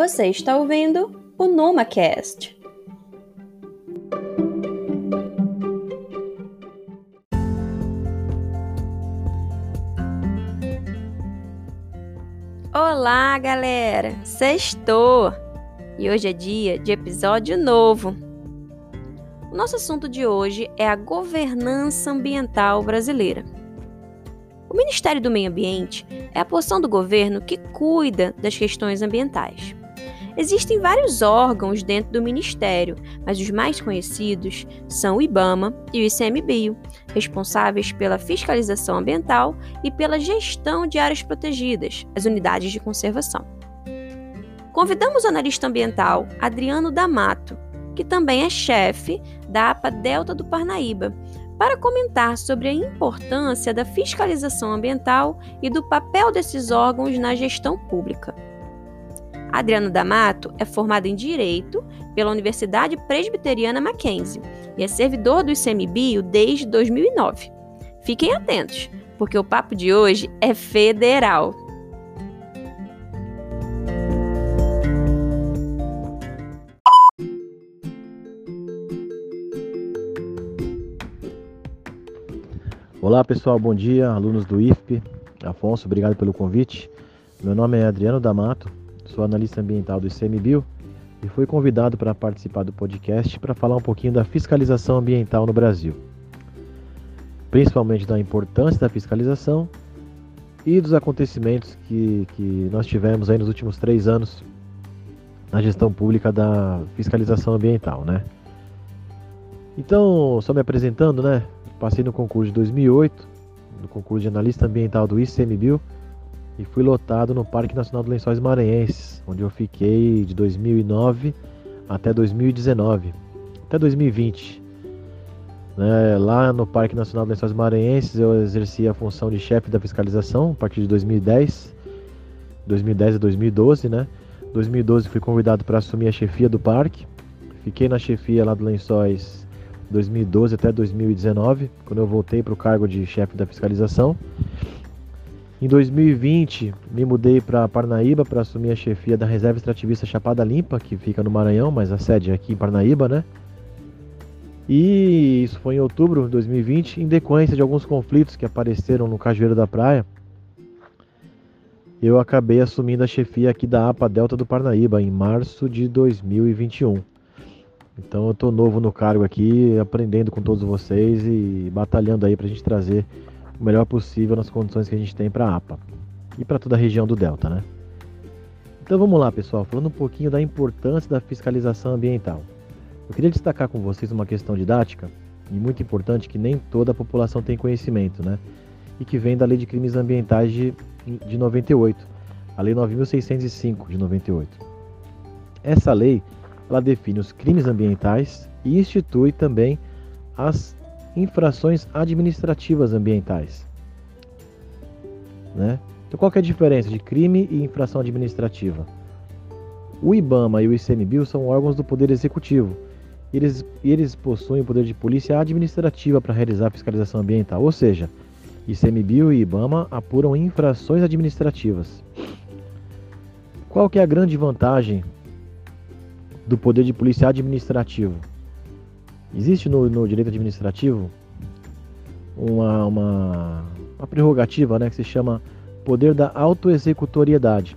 Você está ouvindo o NomaCast. Olá, galera! Sextou! E hoje é dia de episódio novo. O nosso assunto de hoje é a governança ambiental brasileira. O Ministério do Meio Ambiente é a porção do governo que cuida das questões ambientais. Existem vários órgãos dentro do Ministério, mas os mais conhecidos são o IBAMA e o ICMBio, responsáveis pela fiscalização ambiental e pela gestão de áreas protegidas, as unidades de conservação. Convidamos o analista ambiental Adriano D'Amato, que também é chefe da APA Delta do Parnaíba, para comentar sobre a importância da fiscalização ambiental e do papel desses órgãos na gestão pública. Adriano D'Amato é formado em Direito pela Universidade Presbiteriana Mackenzie e é servidor do ICMBio desde 2009. Fiquem atentos, porque o papo de hoje é federal. Olá pessoal, bom dia, alunos do IFP. Afonso, obrigado pelo convite. Meu nome é Adriano D'Amato, sou analista ambiental do ICMBio e fui convidado para participar do podcast para falar um pouquinho da fiscalização ambiental no Brasil. Principalmente da importância da fiscalização e dos acontecimentos que, que nós tivemos aí nos últimos três anos na gestão pública da fiscalização ambiental, né? Então, só me apresentando, né? Passei no concurso de 2008, no concurso de analista ambiental do ICMBio, e fui lotado no Parque Nacional dos Lençóis Maranhenses, onde eu fiquei de 2009 até 2019, até 2020. Né, lá no Parque Nacional dos Lençóis Maranhenses eu exerci a função de chefe da fiscalização a partir de 2010, 2010 a 2012, né? 2012 fui convidado para assumir a chefia do parque. Fiquei na chefia lá do Lençóis 2012 até 2019, quando eu voltei para o cargo de chefe da fiscalização. Em 2020, me mudei para Parnaíba para assumir a chefia da Reserva Extrativista Chapada Limpa, que fica no Maranhão, mas a sede é aqui em Parnaíba, né? E isso foi em outubro de 2020, em decorrência de alguns conflitos que apareceram no Cajueiro da Praia. Eu acabei assumindo a chefia aqui da APA Delta do Parnaíba em março de 2021. Então eu tô novo no cargo aqui, aprendendo com todos vocês e batalhando aí para a gente trazer o melhor possível nas condições que a gente tem para a APA e para toda a região do Delta, né? Então vamos lá, pessoal, falando um pouquinho da importância da fiscalização ambiental. Eu queria destacar com vocês uma questão didática e muito importante que nem toda a população tem conhecimento, né? E que vem da Lei de Crimes Ambientais de, de 98, a Lei 9605 de 98. Essa lei ela define os crimes ambientais e institui também as infrações administrativas ambientais. Né? Então, qual é a diferença de crime e infração administrativa? O IBAMA e o ICMBio são órgãos do Poder Executivo. Eles, eles possuem o poder de polícia administrativa para realizar a fiscalização ambiental, ou seja, ICMBio e IBAMA apuram infrações administrativas. Qual que é a grande vantagem do poder de polícia administrativo. Existe no, no direito administrativo uma, uma, uma, prerrogativa né, que se chama poder da autoexecutoriedade.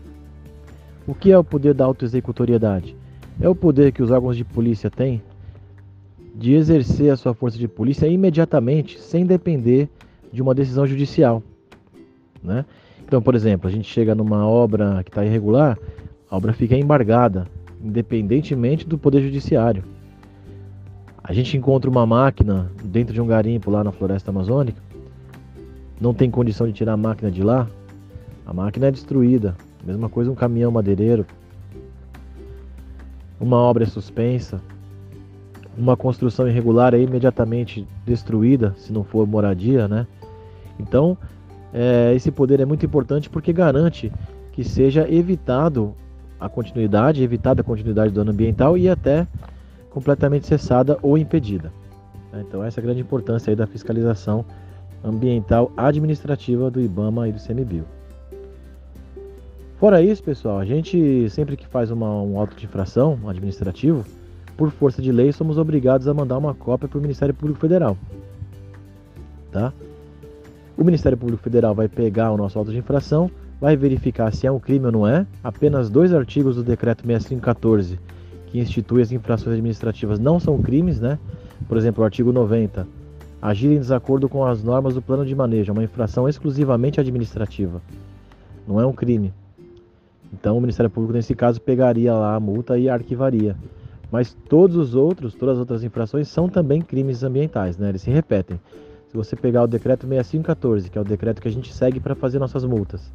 O que é o poder da autoexecutoriedade? É o poder que os órgãos de polícia têm de exercer a sua força de polícia imediatamente, sem depender de uma decisão judicial. Né? Então, por exemplo, a gente chega numa obra que está irregular, a obra fica embargada, independentemente do poder judiciário. A gente encontra uma máquina dentro de um garimpo lá na floresta amazônica, não tem condição de tirar a máquina de lá, a máquina é destruída. Mesma coisa um caminhão madeireiro. Uma obra é suspensa, uma construção irregular é imediatamente destruída, se não for moradia, né? Então, é, esse poder é muito importante porque garante que seja evitado a continuidade, evitada a continuidade do dano ambiental e até completamente cessada ou impedida. Né? Então essa é a grande importância aí da fiscalização ambiental administrativa do IBAMA e do CMBio. Fora isso, pessoal, a gente sempre que faz uma, um auto de infração administrativo, por força de lei, somos obrigados a mandar uma cópia para o Ministério Público Federal. Tá? O Ministério Público Federal vai pegar o nosso auto de infração, vai verificar se é um crime ou não é. Apenas dois artigos do Decreto 6514 que institui as infrações administrativas não são crimes, né? Por exemplo, o artigo 90. Agir em desacordo com as normas do plano de manejo é uma infração exclusivamente administrativa. Não é um crime. Então o Ministério Público, nesse caso, pegaria lá a multa e arquivaria. Mas todos os outros, todas as outras infrações são também crimes ambientais, né? Eles se repetem. Se você pegar o decreto 6514, que é o decreto que a gente segue para fazer nossas multas,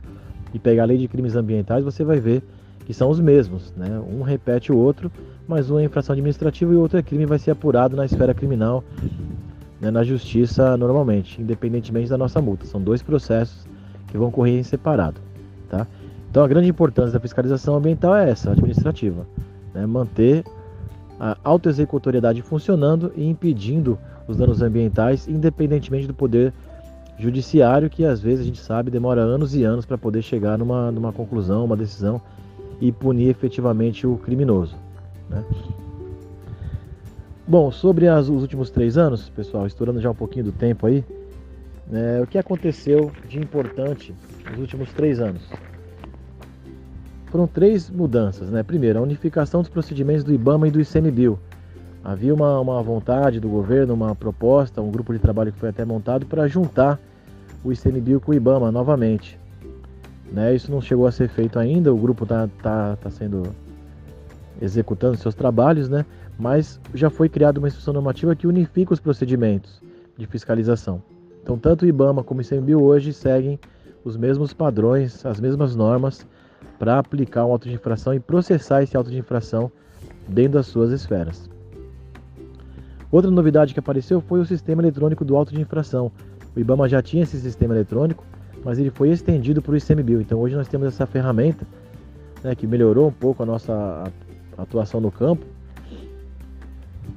e pegar a lei de crimes ambientais, você vai ver que são os mesmos, né? Um repete o outro, mas um é infração administrativa e o outro é crime vai ser apurado na esfera criminal, né, na justiça normalmente, independentemente da nossa multa. São dois processos que vão correr em separado, tá? Então a grande importância da fiscalização ambiental é essa, administrativa, né? manter a autoexecutoriedade funcionando e impedindo os danos ambientais, independentemente do poder judiciário, que às vezes a gente sabe demora anos e anos para poder chegar numa, numa conclusão, uma decisão e punir efetivamente o criminoso. Né? Bom, sobre as, os últimos três anos, pessoal, estourando já um pouquinho do tempo aí, né, o que aconteceu de importante nos últimos três anos? Foram três mudanças, né? Primeiro, a unificação dos procedimentos do IBAMA e do ICMBio. Havia uma, uma vontade do governo, uma proposta, um grupo de trabalho que foi até montado para juntar o ICMBio com o IBAMA novamente. Né? Isso não chegou a ser feito ainda, o grupo está tá, tá sendo executando seus trabalhos, né? mas já foi criada uma instrução normativa que unifica os procedimentos de fiscalização. Então, tanto o IBAMA como o ICMBio hoje seguem os mesmos padrões, as mesmas normas para aplicar um auto de infração e processar esse auto de infração dentro das suas esferas. Outra novidade que apareceu foi o sistema eletrônico do auto de infração. O IBAMA já tinha esse sistema eletrônico, mas ele foi estendido para o ICMBio. Então hoje nós temos essa ferramenta né, que melhorou um pouco a nossa atuação no campo,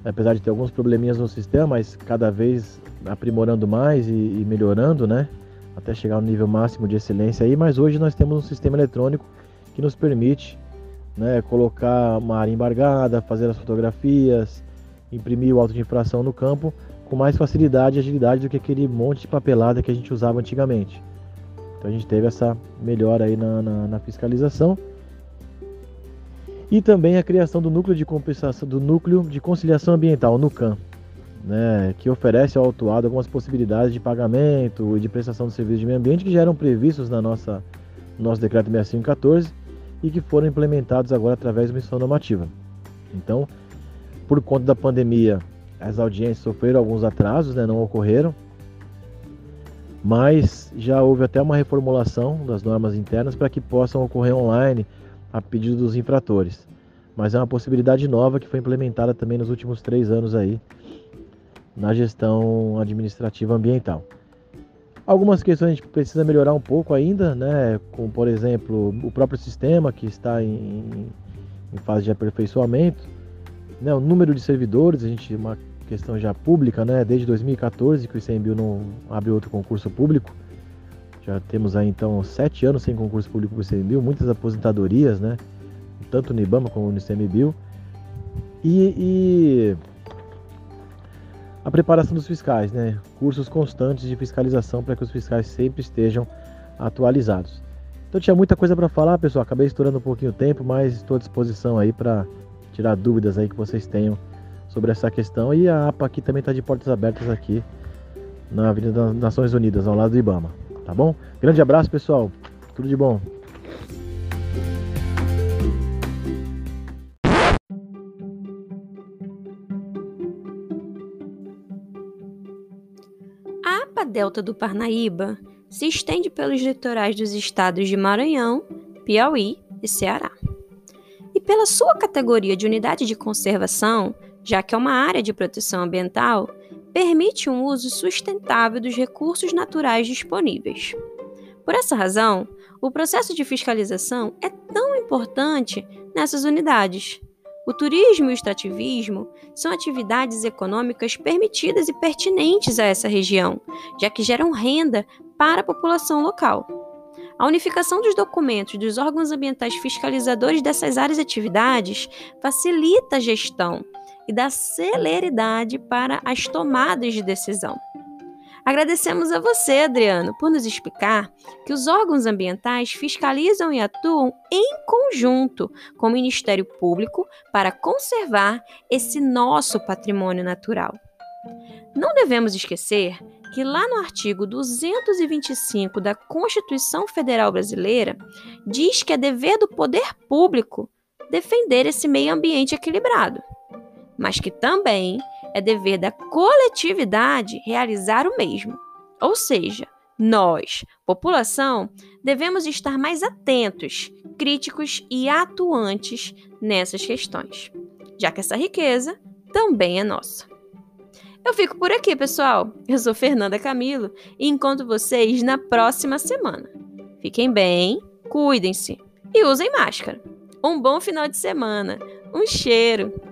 apesar de ter alguns probleminhas no sistema, mas cada vez aprimorando mais e, e melhorando, né, até chegar ao nível máximo de excelência aí. Mas hoje nós temos um sistema eletrônico que nos permite né, colocar uma área embargada, fazer as fotografias, imprimir o auto de infração no campo com mais facilidade e agilidade do que aquele monte de papelada que a gente usava antigamente. Então a gente teve essa melhora aí na, na, na fiscalização. E também a criação do núcleo de compensação, do núcleo de conciliação ambiental, NUCAM, né, que oferece ao autuado algumas possibilidades de pagamento e de prestação de serviços de meio ambiente que já eram previstos na nossa no nosso decreto 6514 e que foram implementados agora através de uma missão normativa. Então, por conta da pandemia, as audiências sofreram alguns atrasos, né, não ocorreram, mas já houve até uma reformulação das normas internas para que possam ocorrer online a pedido dos infratores. Mas é uma possibilidade nova que foi implementada também nos últimos três anos aí na gestão administrativa ambiental. Algumas questões a gente precisa melhorar um pouco ainda, né? Como por exemplo o próprio sistema que está em, em fase de aperfeiçoamento, né? O número de servidores, a gente uma questão já pública, né? Desde 2014 que o ICMBio não abre outro concurso público. Já temos aí então sete anos sem concurso público para o ICMBio, muitas aposentadorias, né? Tanto no IBAMA como no ICMBio. E, e a preparação dos fiscais, né? Cursos constantes de fiscalização para que os fiscais sempre estejam atualizados. Então tinha muita coisa para falar, pessoal. Acabei estourando um pouquinho o tempo, mas estou à disposição aí para tirar dúvidas aí que vocês tenham sobre essa questão. E a APA aqui também está de portas abertas aqui na Avenida das Nações Unidas, ao lado do IBAMA. Tá bom? Grande abraço, pessoal. Tudo de bom. A APA Delta do Parnaíba se estende pelos litorais dos estados de Maranhão, Piauí e Ceará. E pela sua categoria de unidade de conservação, já que é uma área de proteção ambiental, permite um uso sustentável dos recursos naturais disponíveis. Por essa razão, o processo de fiscalização é tão importante nessas unidades. O turismo e o extrativismo são atividades econômicas permitidas e pertinentes a essa região, já que geram renda para a população local. A unificação dos documentos dos órgãos ambientais fiscalizadores dessas áreas de atividades facilita a gestão e dá celeridade para as tomadas de decisão. Agradecemos a você, Adriano, por nos explicar que os órgãos ambientais fiscalizam e atuam em conjunto com o Ministério Público para conservar esse nosso patrimônio natural. Não devemos esquecer que lá no artigo 225 da Constituição Federal Brasileira diz que é dever do poder público defender esse meio ambiente equilibrado, mas que também é dever da coletividade realizar o mesmo. Ou seja, nós, população, devemos estar mais atentos, críticos e atuantes nessas questões, já que essa riqueza também é nossa. Eu fico por aqui, pessoal. Eu sou Fernanda Camilo e encontro vocês na próxima semana. Fiquem bem, cuidem-se e usem máscara. Um bom final de semana. Um cheiro!